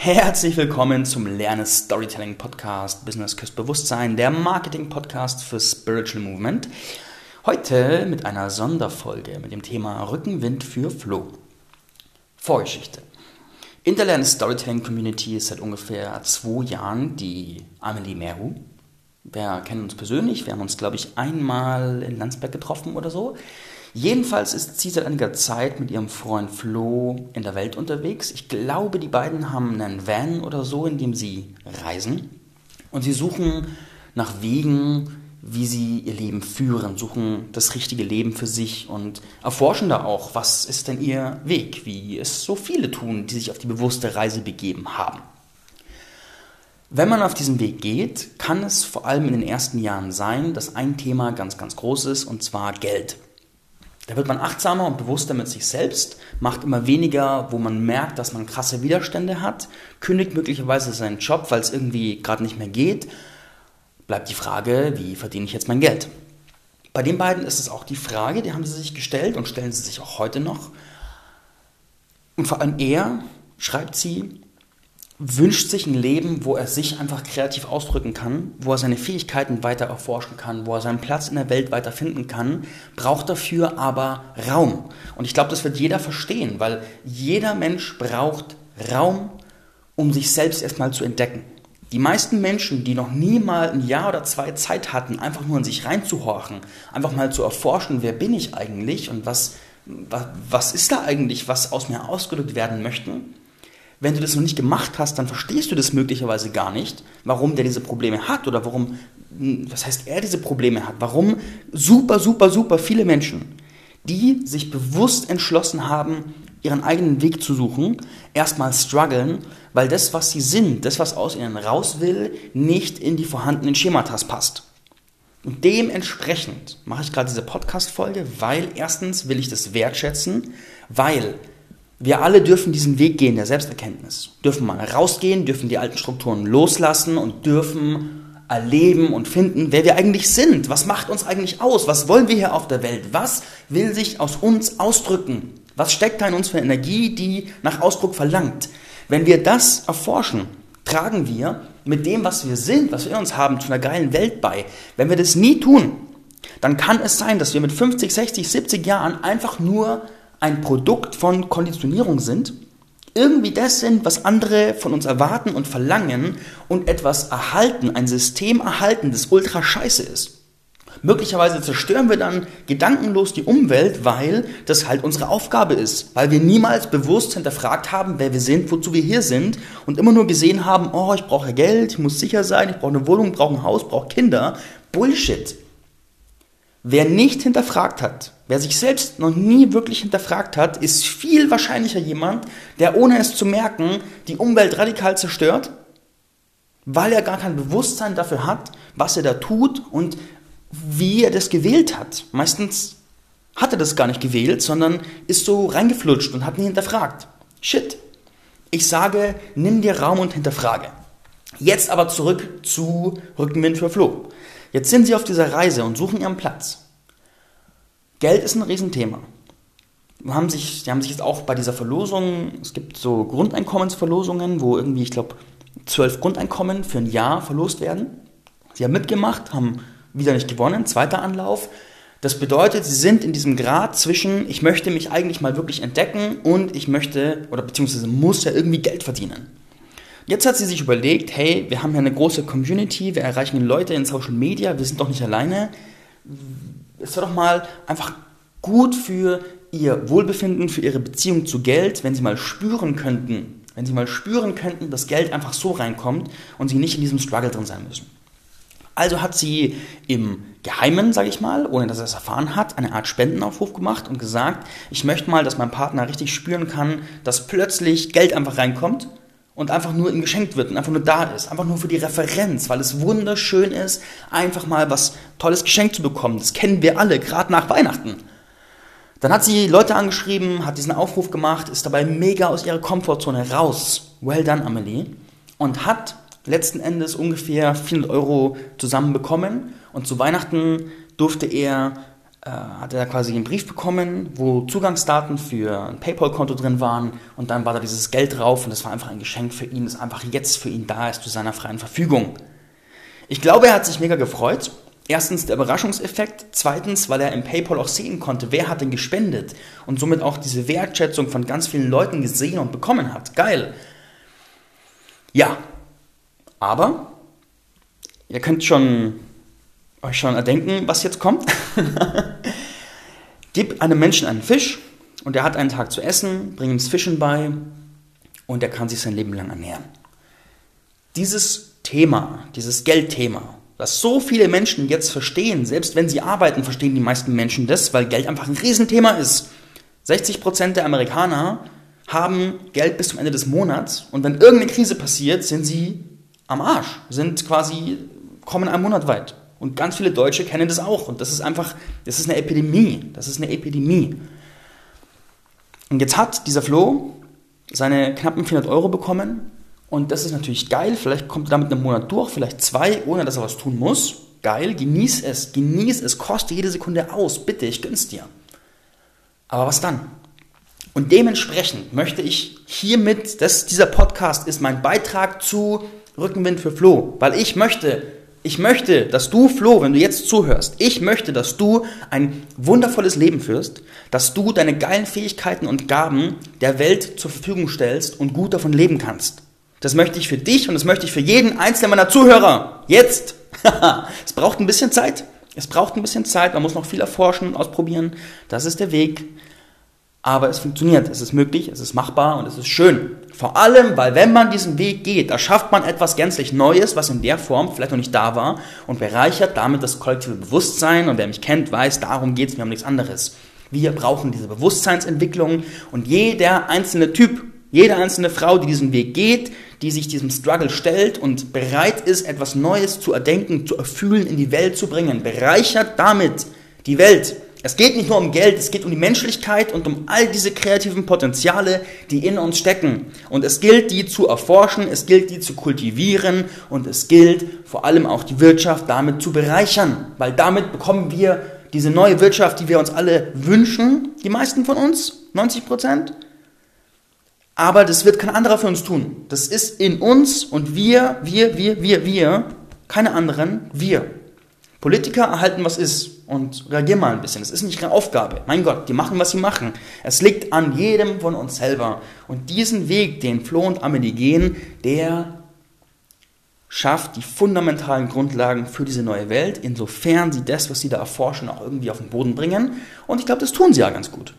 Herzlich willkommen zum Lerne Storytelling Podcast Business Küsst Bewusstsein, der Marketing Podcast für Spiritual Movement. Heute mit einer Sonderfolge mit dem Thema Rückenwind für Flow. Vorgeschichte. In der Lerne Storytelling Community ist seit ungefähr zwei Jahren die Amelie Meru. Wir kennen uns persönlich, wir haben uns, glaube ich, einmal in Landsberg getroffen oder so. Jedenfalls ist sie seit einiger Zeit mit ihrem Freund Flo in der Welt unterwegs. Ich glaube, die beiden haben einen Van oder so, in dem sie reisen. Und sie suchen nach Wegen, wie sie ihr Leben führen, suchen das richtige Leben für sich und erforschen da auch, was ist denn ihr Weg, wie es so viele tun, die sich auf die bewusste Reise begeben haben. Wenn man auf diesen Weg geht, kann es vor allem in den ersten Jahren sein, dass ein Thema ganz, ganz groß ist, und zwar Geld. Da wird man achtsamer und bewusster mit sich selbst, macht immer weniger, wo man merkt, dass man krasse Widerstände hat, kündigt möglicherweise seinen Job, weil es irgendwie gerade nicht mehr geht. Bleibt die Frage, wie verdiene ich jetzt mein Geld? Bei den beiden ist es auch die Frage, die haben sie sich gestellt und stellen sie sich auch heute noch. Und vor allem er schreibt sie, wünscht sich ein Leben, wo er sich einfach kreativ ausdrücken kann, wo er seine Fähigkeiten weiter erforschen kann, wo er seinen Platz in der Welt weiter finden kann, braucht dafür aber Raum. Und ich glaube, das wird jeder verstehen, weil jeder Mensch braucht Raum, um sich selbst erstmal zu entdecken. Die meisten Menschen, die noch nie mal ein Jahr oder zwei Zeit hatten, einfach nur in sich reinzuhorchen, einfach mal zu erforschen, wer bin ich eigentlich und was, was, was ist da eigentlich, was aus mir ausgedrückt werden möchte, wenn du das noch nicht gemacht hast, dann verstehst du das möglicherweise gar nicht, warum der diese Probleme hat oder warum, was heißt er diese Probleme hat, warum super, super, super viele Menschen, die sich bewusst entschlossen haben, ihren eigenen Weg zu suchen, erstmal strugglen, weil das, was sie sind, das, was aus ihnen raus will, nicht in die vorhandenen Schematas passt. Und dementsprechend mache ich gerade diese Podcast-Folge, weil erstens will ich das wertschätzen, weil wir alle dürfen diesen Weg gehen der Selbsterkenntnis. Dürfen mal rausgehen, dürfen die alten Strukturen loslassen und dürfen erleben und finden, wer wir eigentlich sind. Was macht uns eigentlich aus? Was wollen wir hier auf der Welt? Was will sich aus uns ausdrücken? Was steckt da in uns für Energie, die nach Ausdruck verlangt? Wenn wir das erforschen, tragen wir mit dem, was wir sind, was wir in uns haben, zu einer geilen Welt bei. Wenn wir das nie tun, dann kann es sein, dass wir mit 50, 60, 70 Jahren einfach nur ein Produkt von Konditionierung sind, irgendwie das sind, was andere von uns erwarten und verlangen und etwas erhalten, ein System erhalten, das ultra scheiße ist. Möglicherweise zerstören wir dann gedankenlos die Umwelt, weil das halt unsere Aufgabe ist, weil wir niemals bewusst hinterfragt haben, wer wir sind, wozu wir hier sind und immer nur gesehen haben, oh, ich brauche Geld, ich muss sicher sein, ich brauche eine Wohnung, brauche ein Haus, ich brauche Kinder. Bullshit. Wer nicht hinterfragt hat, wer sich selbst noch nie wirklich hinterfragt hat, ist viel wahrscheinlicher jemand, der ohne es zu merken die Umwelt radikal zerstört, weil er gar kein Bewusstsein dafür hat, was er da tut und wie er das gewählt hat. Meistens hat er das gar nicht gewählt, sondern ist so reingeflutscht und hat nie hinterfragt. Shit. Ich sage, nimm dir Raum und hinterfrage. Jetzt aber zurück zu Rückenwind für Flo. Jetzt sind sie auf dieser Reise und suchen ihren Platz. Geld ist ein Riesenthema. Haben sich, die haben sich jetzt auch bei dieser Verlosung, es gibt so Grundeinkommensverlosungen, wo irgendwie, ich glaube, zwölf Grundeinkommen für ein Jahr verlost werden. Sie haben mitgemacht, haben wieder nicht gewonnen, zweiter Anlauf. Das bedeutet, sie sind in diesem Grad zwischen, ich möchte mich eigentlich mal wirklich entdecken und ich möchte oder beziehungsweise muss ja irgendwie Geld verdienen. Jetzt hat sie sich überlegt, hey, wir haben ja eine große Community, wir erreichen Leute in Social Media, wir sind doch nicht alleine. Es wäre doch mal einfach gut für ihr Wohlbefinden, für ihre Beziehung zu Geld, wenn sie mal spüren könnten, wenn sie mal spüren könnten, dass Geld einfach so reinkommt und sie nicht in diesem Struggle drin sein müssen. Also hat sie im Geheimen, sage ich mal, ohne dass er es erfahren hat, eine Art Spendenaufruf gemacht und gesagt, ich möchte mal, dass mein Partner richtig spüren kann, dass plötzlich Geld einfach reinkommt und einfach nur ihm geschenkt wird und einfach nur da ist. Einfach nur für die Referenz, weil es wunderschön ist, einfach mal was Tolles geschenkt zu bekommen. Das kennen wir alle, gerade nach Weihnachten. Dann hat sie Leute angeschrieben, hat diesen Aufruf gemacht, ist dabei mega aus ihrer Komfortzone raus. Well done, Amelie. Und hat letzten Endes ungefähr 400 Euro zusammenbekommen. Und zu Weihnachten durfte er hat er quasi einen Brief bekommen, wo Zugangsdaten für ein PayPal-Konto drin waren und dann war da dieses Geld drauf und das war einfach ein Geschenk für ihn, das einfach jetzt für ihn da ist, zu seiner freien Verfügung. Ich glaube, er hat sich mega gefreut. Erstens der Überraschungseffekt, zweitens, weil er im PayPal auch sehen konnte, wer hat denn gespendet und somit auch diese Wertschätzung von ganz vielen Leuten gesehen und bekommen hat. Geil. Ja, aber ihr könnt schon euch schon erdenken, was jetzt kommt. Gib einem Menschen einen Fisch und er hat einen Tag zu essen, bring ihm das Fischen bei und er kann sich sein Leben lang ernähren. Dieses Thema, dieses Geldthema, das so viele Menschen jetzt verstehen, selbst wenn sie arbeiten, verstehen die meisten Menschen das, weil Geld einfach ein Riesenthema ist. 60% der Amerikaner haben Geld bis zum Ende des Monats und wenn irgendeine Krise passiert, sind sie am Arsch, sind quasi, kommen einen Monat weit. Und ganz viele Deutsche kennen das auch. Und das ist einfach, das ist eine Epidemie. Das ist eine Epidemie. Und jetzt hat dieser Flo seine knappen 400 Euro bekommen. Und das ist natürlich geil. Vielleicht kommt er damit einen Monat durch, vielleicht zwei, ohne dass er was tun muss. Geil, genieß es, genieß es, koste jede Sekunde aus. Bitte, ich gönn's dir. Aber was dann? Und dementsprechend möchte ich hiermit, das, dieser Podcast ist mein Beitrag zu Rückenwind für Flo, weil ich möchte, ich möchte, dass du, Flo, wenn du jetzt zuhörst, ich möchte, dass du ein wundervolles Leben führst, dass du deine geilen Fähigkeiten und Gaben der Welt zur Verfügung stellst und gut davon leben kannst. Das möchte ich für dich und das möchte ich für jeden einzelnen meiner Zuhörer. Jetzt! es braucht ein bisschen Zeit. Es braucht ein bisschen Zeit. Man muss noch viel erforschen und ausprobieren. Das ist der Weg. Aber es funktioniert, es ist möglich, es ist machbar und es ist schön. Vor allem, weil wenn man diesen Weg geht, da schafft man etwas gänzlich Neues, was in der Form vielleicht noch nicht da war und bereichert damit das kollektive Bewusstsein. Und wer mich kennt, weiß, darum geht es mir um nichts anderes. Wir brauchen diese Bewusstseinsentwicklung und jeder einzelne Typ, jede einzelne Frau, die diesen Weg geht, die sich diesem Struggle stellt und bereit ist, etwas Neues zu erdenken, zu erfühlen, in die Welt zu bringen, bereichert damit die Welt. Es geht nicht nur um Geld, es geht um die Menschlichkeit und um all diese kreativen Potenziale, die in uns stecken. Und es gilt, die zu erforschen, es gilt, die zu kultivieren und es gilt vor allem auch die Wirtschaft damit zu bereichern, weil damit bekommen wir diese neue Wirtschaft, die wir uns alle wünschen, die meisten von uns, 90 Prozent. Aber das wird kein anderer für uns tun. Das ist in uns und wir, wir, wir, wir, wir, keine anderen, wir. Politiker erhalten, was ist und reagieren mal ein bisschen. Das ist nicht ihre Aufgabe. Mein Gott, die machen, was sie machen. Es liegt an jedem von uns selber. Und diesen Weg, den Flo und Amelie gehen, der schafft die fundamentalen Grundlagen für diese neue Welt, insofern sie das, was sie da erforschen, auch irgendwie auf den Boden bringen. Und ich glaube, das tun sie ja ganz gut.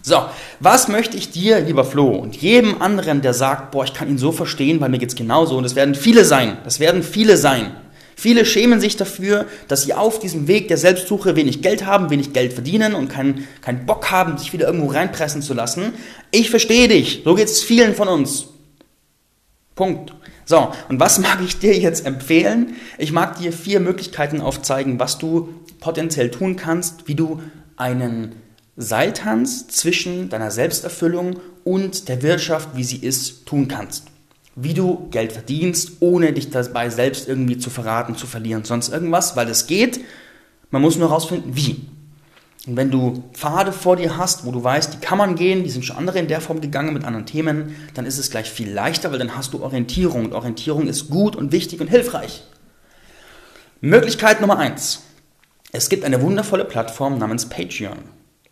So, was möchte ich dir, lieber Flo, und jedem anderen, der sagt, boah, ich kann ihn so verstehen, weil mir geht's genauso, und es werden viele sein, das werden viele sein, Viele schämen sich dafür, dass sie auf diesem Weg der Selbstsuche wenig Geld haben, wenig Geld verdienen und keinen kein Bock haben, sich wieder irgendwo reinpressen zu lassen. Ich verstehe dich. So geht es vielen von uns. Punkt. So, und was mag ich dir jetzt empfehlen? Ich mag dir vier Möglichkeiten aufzeigen, was du potenziell tun kannst, wie du einen Seiltanz zwischen deiner Selbsterfüllung und der Wirtschaft, wie sie ist, tun kannst wie du Geld verdienst, ohne dich dabei selbst irgendwie zu verraten, zu verlieren, sonst irgendwas, weil es geht. Man muss nur herausfinden, wie. Und wenn du Pfade vor dir hast, wo du weißt, die kann man gehen, die sind schon andere in der Form gegangen mit anderen Themen, dann ist es gleich viel leichter, weil dann hast du Orientierung. Und Orientierung ist gut und wichtig und hilfreich. Möglichkeit Nummer eins: Es gibt eine wundervolle Plattform namens Patreon.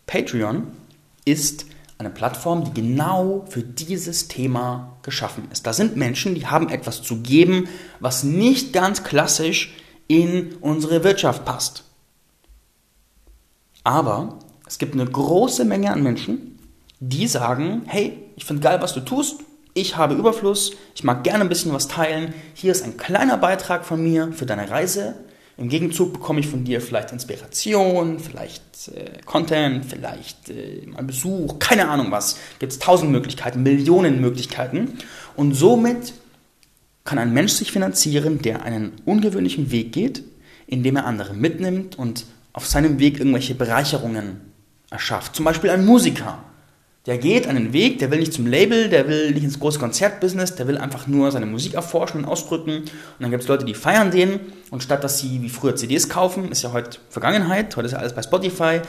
Patreon ist eine Plattform, die genau für dieses Thema geschaffen ist. Da sind Menschen, die haben etwas zu geben, was nicht ganz klassisch in unsere Wirtschaft passt. Aber es gibt eine große Menge an Menschen, die sagen, hey, ich finde geil, was du tust, ich habe Überfluss, ich mag gerne ein bisschen was teilen, hier ist ein kleiner Beitrag von mir für deine Reise, im Gegenzug bekomme ich von dir vielleicht Inspiration, vielleicht äh, Content, vielleicht äh, mal Besuch, keine Ahnung was. Gibt es tausend Möglichkeiten, Millionen Möglichkeiten. Und somit kann ein Mensch sich finanzieren, der einen ungewöhnlichen Weg geht, indem er andere mitnimmt und auf seinem Weg irgendwelche Bereicherungen erschafft. Zum Beispiel ein Musiker. Der geht einen Weg, der will nicht zum Label, der will nicht ins große Konzertbusiness, der will einfach nur seine Musik erforschen und ausdrücken. Und dann gibt es Leute, die feiern den und statt dass sie wie früher CDs kaufen, ist ja heute Vergangenheit, heute ist ja alles bei Spotify,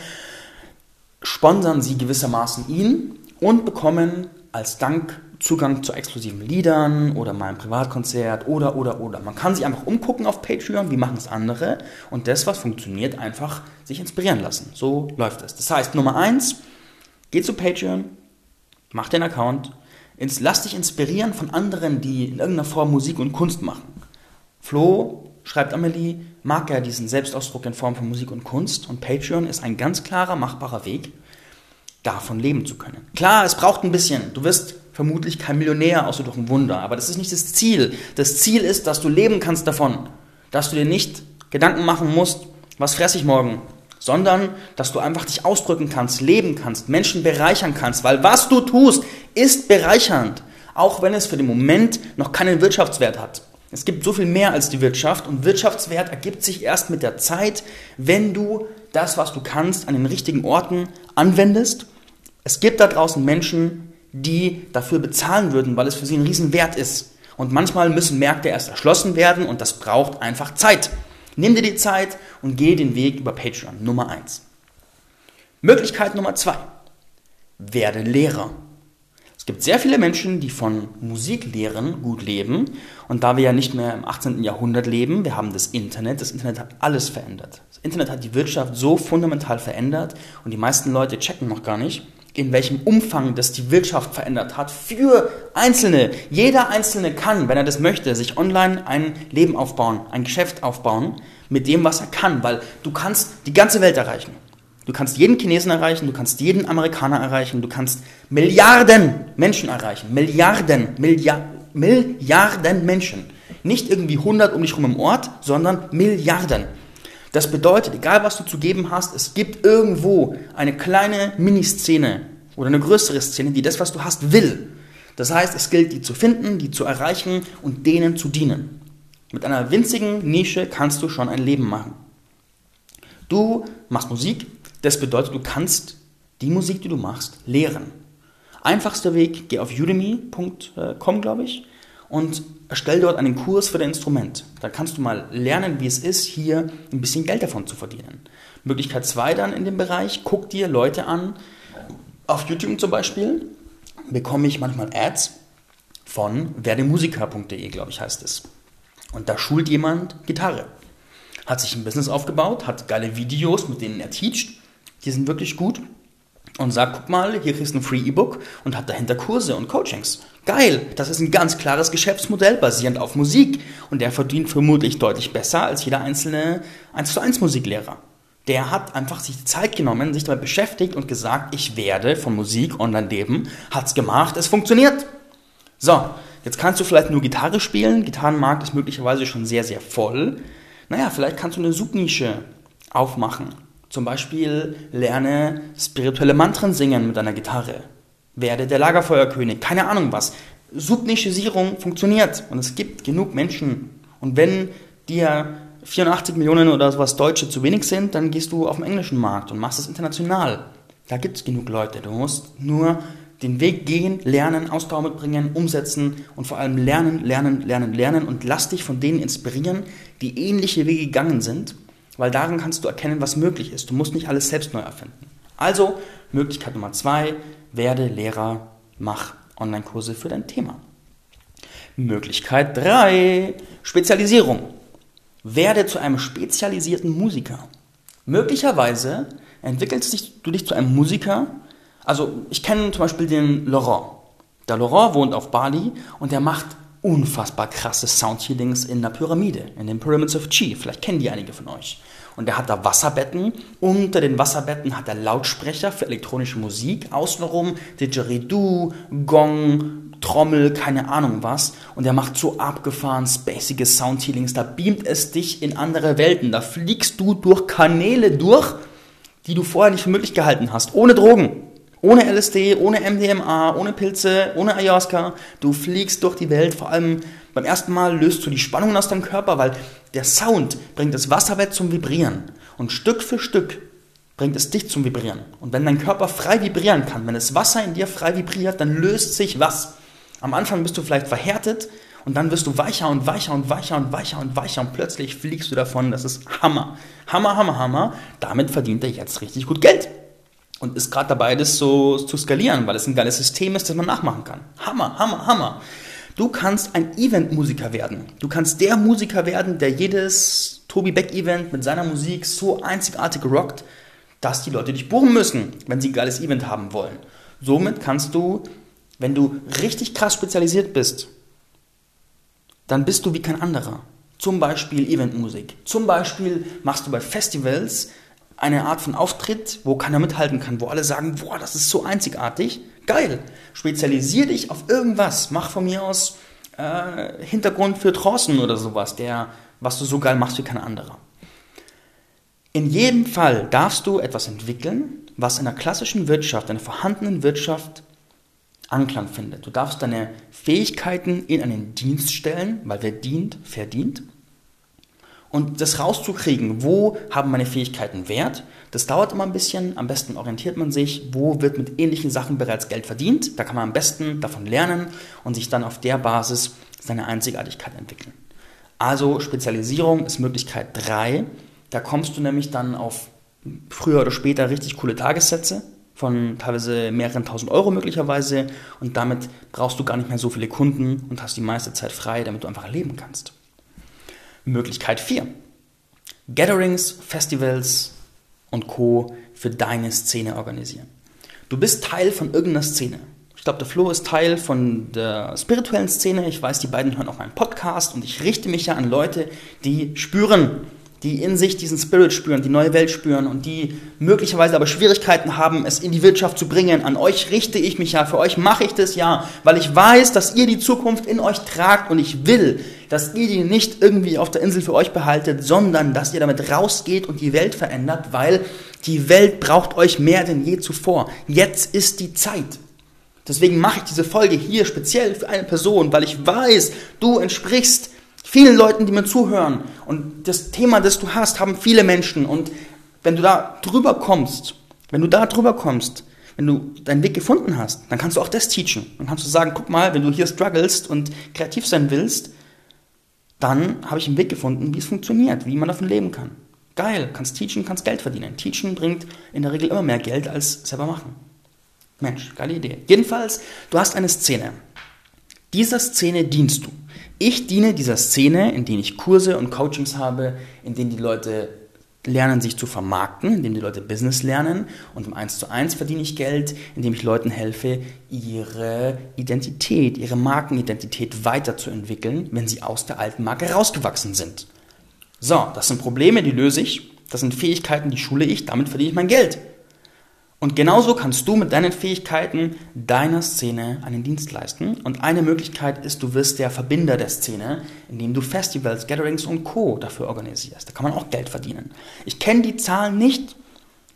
sponsern sie gewissermaßen ihn und bekommen als Dank Zugang zu exklusiven Liedern oder mal ein Privatkonzert oder, oder, oder. Man kann sich einfach umgucken auf Patreon, wie machen es andere und das, was funktioniert, einfach sich inspirieren lassen. So läuft es. Das heißt, Nummer eins, Geh zu Patreon, mach den Account, lass dich inspirieren von anderen, die in irgendeiner Form Musik und Kunst machen. Flo, schreibt Amelie, mag ja diesen Selbstausdruck in Form von Musik und Kunst und Patreon ist ein ganz klarer, machbarer Weg, davon leben zu können. Klar, es braucht ein bisschen. Du wirst vermutlich kein Millionär, außer durch ein Wunder, aber das ist nicht das Ziel. Das Ziel ist, dass du leben kannst davon, dass du dir nicht Gedanken machen musst, was fresse ich morgen, sondern dass du einfach dich ausdrücken kannst, leben kannst, Menschen bereichern kannst, weil was du tust, ist bereichernd, auch wenn es für den Moment noch keinen Wirtschaftswert hat. Es gibt so viel mehr als die Wirtschaft und Wirtschaftswert ergibt sich erst mit der Zeit, wenn du das, was du kannst, an den richtigen Orten anwendest. Es gibt da draußen Menschen, die dafür bezahlen würden, weil es für sie ein Riesenwert ist. Und manchmal müssen Märkte erst erschlossen werden und das braucht einfach Zeit. Nimm dir die Zeit und geh den Weg über Patreon. Nummer 1. Möglichkeit Nummer 2. Werde Lehrer. Es gibt sehr viele Menschen, die von Musiklehren gut leben. Und da wir ja nicht mehr im 18. Jahrhundert leben, wir haben das Internet. Das Internet hat alles verändert. Das Internet hat die Wirtschaft so fundamental verändert und die meisten Leute checken noch gar nicht, in welchem Umfang das die Wirtschaft verändert hat für Einzelne. Jeder Einzelne kann, wenn er das möchte, sich online ein Leben aufbauen, ein Geschäft aufbauen mit dem, was er kann, weil du kannst die ganze Welt erreichen. Du kannst jeden Chinesen erreichen, du kannst jeden Amerikaner erreichen, du kannst Milliarden Menschen erreichen. Milliarden, Milliard, Milliarden Menschen. Nicht irgendwie 100 um dich rum im Ort, sondern Milliarden. Das bedeutet, egal was du zu geben hast, es gibt irgendwo eine kleine Miniszene oder eine größere Szene, die das, was du hast, will. Das heißt, es gilt, die zu finden, die zu erreichen und denen zu dienen. Mit einer winzigen Nische kannst du schon ein Leben machen. Du machst Musik, das bedeutet, du kannst die Musik, die du machst, lehren. Einfachster Weg, geh auf udemy.com, glaube ich, und erstell dort einen Kurs für dein Instrument. Da kannst du mal lernen, wie es ist, hier ein bisschen Geld davon zu verdienen. Möglichkeit 2 dann in dem Bereich, guck dir Leute an. Auf YouTube zum Beispiel bekomme ich manchmal Ads von werdemusiker.de, glaube ich, heißt es. Und da schult jemand Gitarre. Hat sich ein Business aufgebaut, hat geile Videos, mit denen er teacht. Die sind wirklich gut und sagt, guck mal, hier kriegst du ein Free E-Book und hat dahinter Kurse und Coachings. Geil, das ist ein ganz klares Geschäftsmodell basierend auf Musik und der verdient vermutlich deutlich besser als jeder einzelne 1 zu 1 Musiklehrer. Der hat einfach sich die Zeit genommen, sich damit beschäftigt und gesagt, ich werde von Musik online leben, hat's gemacht, es funktioniert. So, jetzt kannst du vielleicht nur Gitarre spielen, Gitarrenmarkt ist möglicherweise schon sehr, sehr voll. Naja, vielleicht kannst du eine Subnische aufmachen zum Beispiel lerne spirituelle Mantren singen mit deiner Gitarre. Werde der Lagerfeuerkönig. Keine Ahnung was. Subnischisierung funktioniert und es gibt genug Menschen. Und wenn dir 84 Millionen oder sowas Deutsche zu wenig sind, dann gehst du auf den englischen Markt und machst es international. Da gibt es genug Leute. Du musst nur den Weg gehen, lernen, Ausdauer mitbringen, umsetzen und vor allem lernen, lernen, lernen, lernen und lass dich von denen inspirieren, die ähnliche Wege gegangen sind weil darin kannst du erkennen, was möglich ist. Du musst nicht alles selbst neu erfinden. Also, Möglichkeit Nummer zwei, werde Lehrer, mach Online-Kurse für dein Thema. Möglichkeit drei, Spezialisierung. Werde zu einem spezialisierten Musiker. Möglicherweise entwickelst du dich zu einem Musiker. Also, ich kenne zum Beispiel den Laurent. Der Laurent wohnt auf Bali und der macht unfassbar krasse Soundhealings in der Pyramide, in den Pyramids of Chi. Vielleicht kennen die einige von euch. Und er hat da Wasserbetten. Unter den Wasserbetten hat er Lautsprecher für elektronische Musik. Außenrum Didgeridoo, Gong, Trommel, keine Ahnung was. Und er macht so abgefahren, spacige Soundhealings. Da beamt es dich in andere Welten. Da fliegst du durch Kanäle durch, die du vorher nicht für möglich gehalten hast. Ohne Drogen. Ohne LSD, ohne MDMA, ohne Pilze, ohne Ayahuasca. Du fliegst durch die Welt. Vor allem beim ersten Mal löst du die Spannungen aus deinem Körper, weil der Sound bringt das Wasserbett zum Vibrieren. Und Stück für Stück bringt es dich zum Vibrieren. Und wenn dein Körper frei vibrieren kann, wenn das Wasser in dir frei vibriert, dann löst sich was. Am Anfang bist du vielleicht verhärtet und dann wirst du weicher und weicher und weicher und weicher und weicher und plötzlich fliegst du davon. Das ist Hammer. Hammer, Hammer, Hammer. Damit verdient er jetzt richtig gut Geld. Und ist gerade dabei, das so zu skalieren, weil es ein geiles System ist, das man nachmachen kann. Hammer, Hammer, Hammer. Du kannst ein Event-Musiker werden. Du kannst der Musiker werden, der jedes Tobi Beck-Event mit seiner Musik so einzigartig rockt, dass die Leute dich buchen müssen, wenn sie ein geiles Event haben wollen. Somit kannst du, wenn du richtig krass spezialisiert bist, dann bist du wie kein anderer. Zum Beispiel Eventmusik. Zum Beispiel machst du bei Festivals eine Art von Auftritt, wo keiner mithalten kann, wo alle sagen, boah, das ist so einzigartig. Geil. Spezialisier dich auf irgendwas. Mach von mir aus äh, Hintergrund für Trancen oder sowas, der, was du so geil machst wie kein anderer. In jedem Fall darfst du etwas entwickeln, was in der klassischen Wirtschaft, in der vorhandenen Wirtschaft Anklang findet. Du darfst deine Fähigkeiten in einen Dienst stellen, weil wer dient, verdient. Und das rauszukriegen, wo haben meine Fähigkeiten Wert, das dauert immer ein bisschen. Am besten orientiert man sich, wo wird mit ähnlichen Sachen bereits Geld verdient. Da kann man am besten davon lernen und sich dann auf der Basis seine Einzigartigkeit entwickeln. Also Spezialisierung ist Möglichkeit 3. Da kommst du nämlich dann auf früher oder später richtig coole Tagessätze von teilweise mehreren tausend Euro möglicherweise und damit brauchst du gar nicht mehr so viele Kunden und hast die meiste Zeit frei, damit du einfach leben kannst. Möglichkeit 4. Gatherings, Festivals und Co. für deine Szene organisieren. Du bist Teil von irgendeiner Szene. Ich glaube, der Flo ist Teil von der spirituellen Szene. Ich weiß, die beiden hören auch meinen Podcast und ich richte mich ja an Leute, die spüren, die in sich diesen Spirit spüren, die neue Welt spüren und die möglicherweise aber Schwierigkeiten haben, es in die Wirtschaft zu bringen. An euch richte ich mich ja, für euch mache ich das ja, weil ich weiß, dass ihr die Zukunft in euch tragt und ich will, dass ihr die nicht irgendwie auf der Insel für euch behaltet, sondern dass ihr damit rausgeht und die Welt verändert, weil die Welt braucht euch mehr denn je zuvor. Jetzt ist die Zeit. Deswegen mache ich diese Folge hier speziell für eine Person, weil ich weiß, du entsprichst vielen Leuten, die mir zuhören. Und das Thema, das du hast, haben viele Menschen. Und wenn du da drüber kommst, wenn du da drüber kommst, wenn du deinen Weg gefunden hast, dann kannst du auch das teachen. Dann kannst du sagen, guck mal, wenn du hier strugglest und kreativ sein willst, dann habe ich einen Weg gefunden, wie es funktioniert, wie man davon leben kann. Geil, kannst teachen, kannst Geld verdienen. Teachen bringt in der Regel immer mehr Geld als selber machen. Mensch, geile Idee. Jedenfalls, du hast eine Szene. Dieser Szene dienst du. Ich diene dieser Szene, in denen ich Kurse und Coachings habe, in denen die Leute lernen, sich zu vermarkten, indem die Leute Business lernen und im 1 zu 1 verdiene ich Geld, indem ich Leuten helfe, ihre Identität, ihre Markenidentität weiterzuentwickeln, wenn sie aus der alten Marke rausgewachsen sind. So, das sind Probleme, die löse ich, das sind Fähigkeiten, die schule ich, damit verdiene ich mein Geld. Und genauso kannst du mit deinen Fähigkeiten deiner Szene einen Dienst leisten. Und eine Möglichkeit ist, du wirst der Verbinder der Szene, indem du Festivals, Gatherings und Co. dafür organisierst. Da kann man auch Geld verdienen. Ich kenne die Zahlen nicht.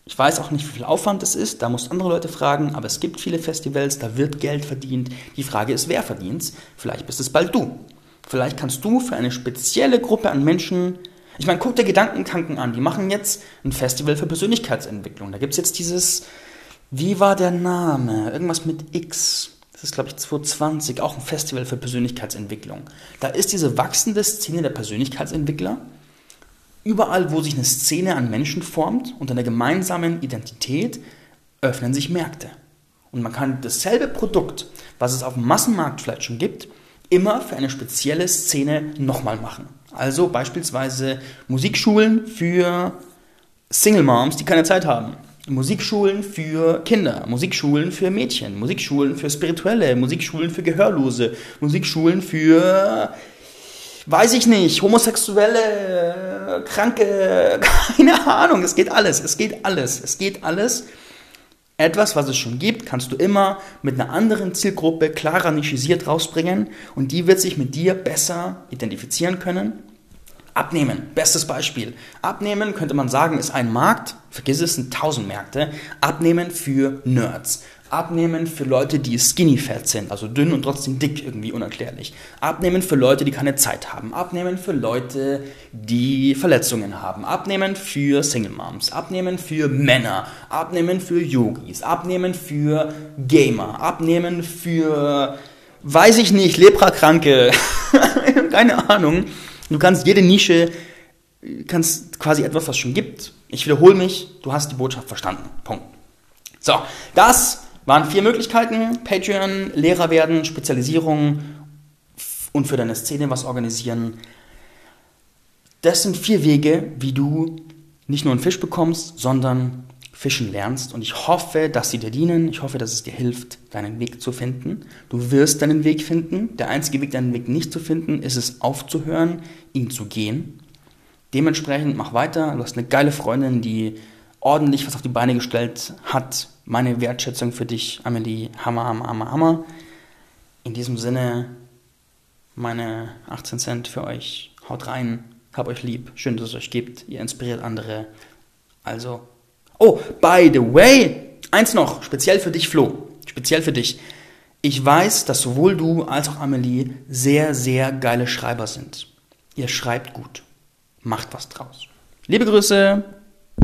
Ich weiß auch nicht, wie viel Aufwand es ist. Da musst andere Leute fragen. Aber es gibt viele Festivals, da wird Geld verdient. Die Frage ist, wer verdient Vielleicht bist es bald du. Vielleicht kannst du für eine spezielle Gruppe an Menschen ich meine, guck dir Gedankentanken an. Die machen jetzt ein Festival für Persönlichkeitsentwicklung. Da gibt es jetzt dieses, wie war der Name? Irgendwas mit X. Das ist, glaube ich, 2020, auch ein Festival für Persönlichkeitsentwicklung. Da ist diese wachsende Szene der Persönlichkeitsentwickler. Überall, wo sich eine Szene an Menschen formt, unter einer gemeinsamen Identität, öffnen sich Märkte. Und man kann dasselbe Produkt, was es auf dem Massenmarkt vielleicht schon gibt, immer für eine spezielle Szene nochmal machen. Also beispielsweise Musikschulen für Single Moms, die keine Zeit haben. Musikschulen für Kinder, Musikschulen für Mädchen, Musikschulen für Spirituelle, Musikschulen für Gehörlose, Musikschulen für, weiß ich nicht, Homosexuelle, Kranke, keine Ahnung, es geht alles, es geht alles, es geht alles. Etwas, was es schon gibt, kannst du immer mit einer anderen Zielgruppe klarer nichisiert rausbringen und die wird sich mit dir besser identifizieren können. Abnehmen, bestes Beispiel. Abnehmen könnte man sagen, ist ein Markt, vergiss es, sind tausend Märkte. Abnehmen für Nerds. Abnehmen für Leute, die skinny fat sind, also dünn und trotzdem dick, irgendwie unerklärlich. Abnehmen für Leute, die keine Zeit haben. Abnehmen für Leute, die Verletzungen haben. Abnehmen für Single Moms. Abnehmen für Männer. Abnehmen für Yogis. Abnehmen für Gamer. Abnehmen für, weiß ich nicht, Leprakranke. keine Ahnung. Du kannst jede Nische, kannst quasi etwas, was schon gibt. Ich wiederhole mich, du hast die Botschaft verstanden. Punkt. So, das waren vier Möglichkeiten. Patreon, Lehrer werden, Spezialisierung und für deine Szene was organisieren. Das sind vier Wege, wie du nicht nur einen Fisch bekommst, sondern Fischen lernst. Und ich hoffe, dass sie dir dienen. Ich hoffe, dass es dir hilft, deinen Weg zu finden. Du wirst deinen Weg finden. Der einzige Weg, deinen Weg nicht zu finden, ist es aufzuhören, ihn zu gehen. Dementsprechend mach weiter. Du hast eine geile Freundin, die ordentlich was auf die Beine gestellt hat. Meine Wertschätzung für dich, Amelie, Hammer, Hammer, Hammer, Hammer. In diesem Sinne, meine 18 Cent für euch. Haut rein, hab euch lieb. Schön, dass es euch gibt. Ihr inspiriert andere. Also, oh, by the way, eins noch, speziell für dich, Flo. Speziell für dich. Ich weiß, dass sowohl du als auch Amelie sehr, sehr geile Schreiber sind. Ihr schreibt gut. Macht was draus. Liebe Grüße,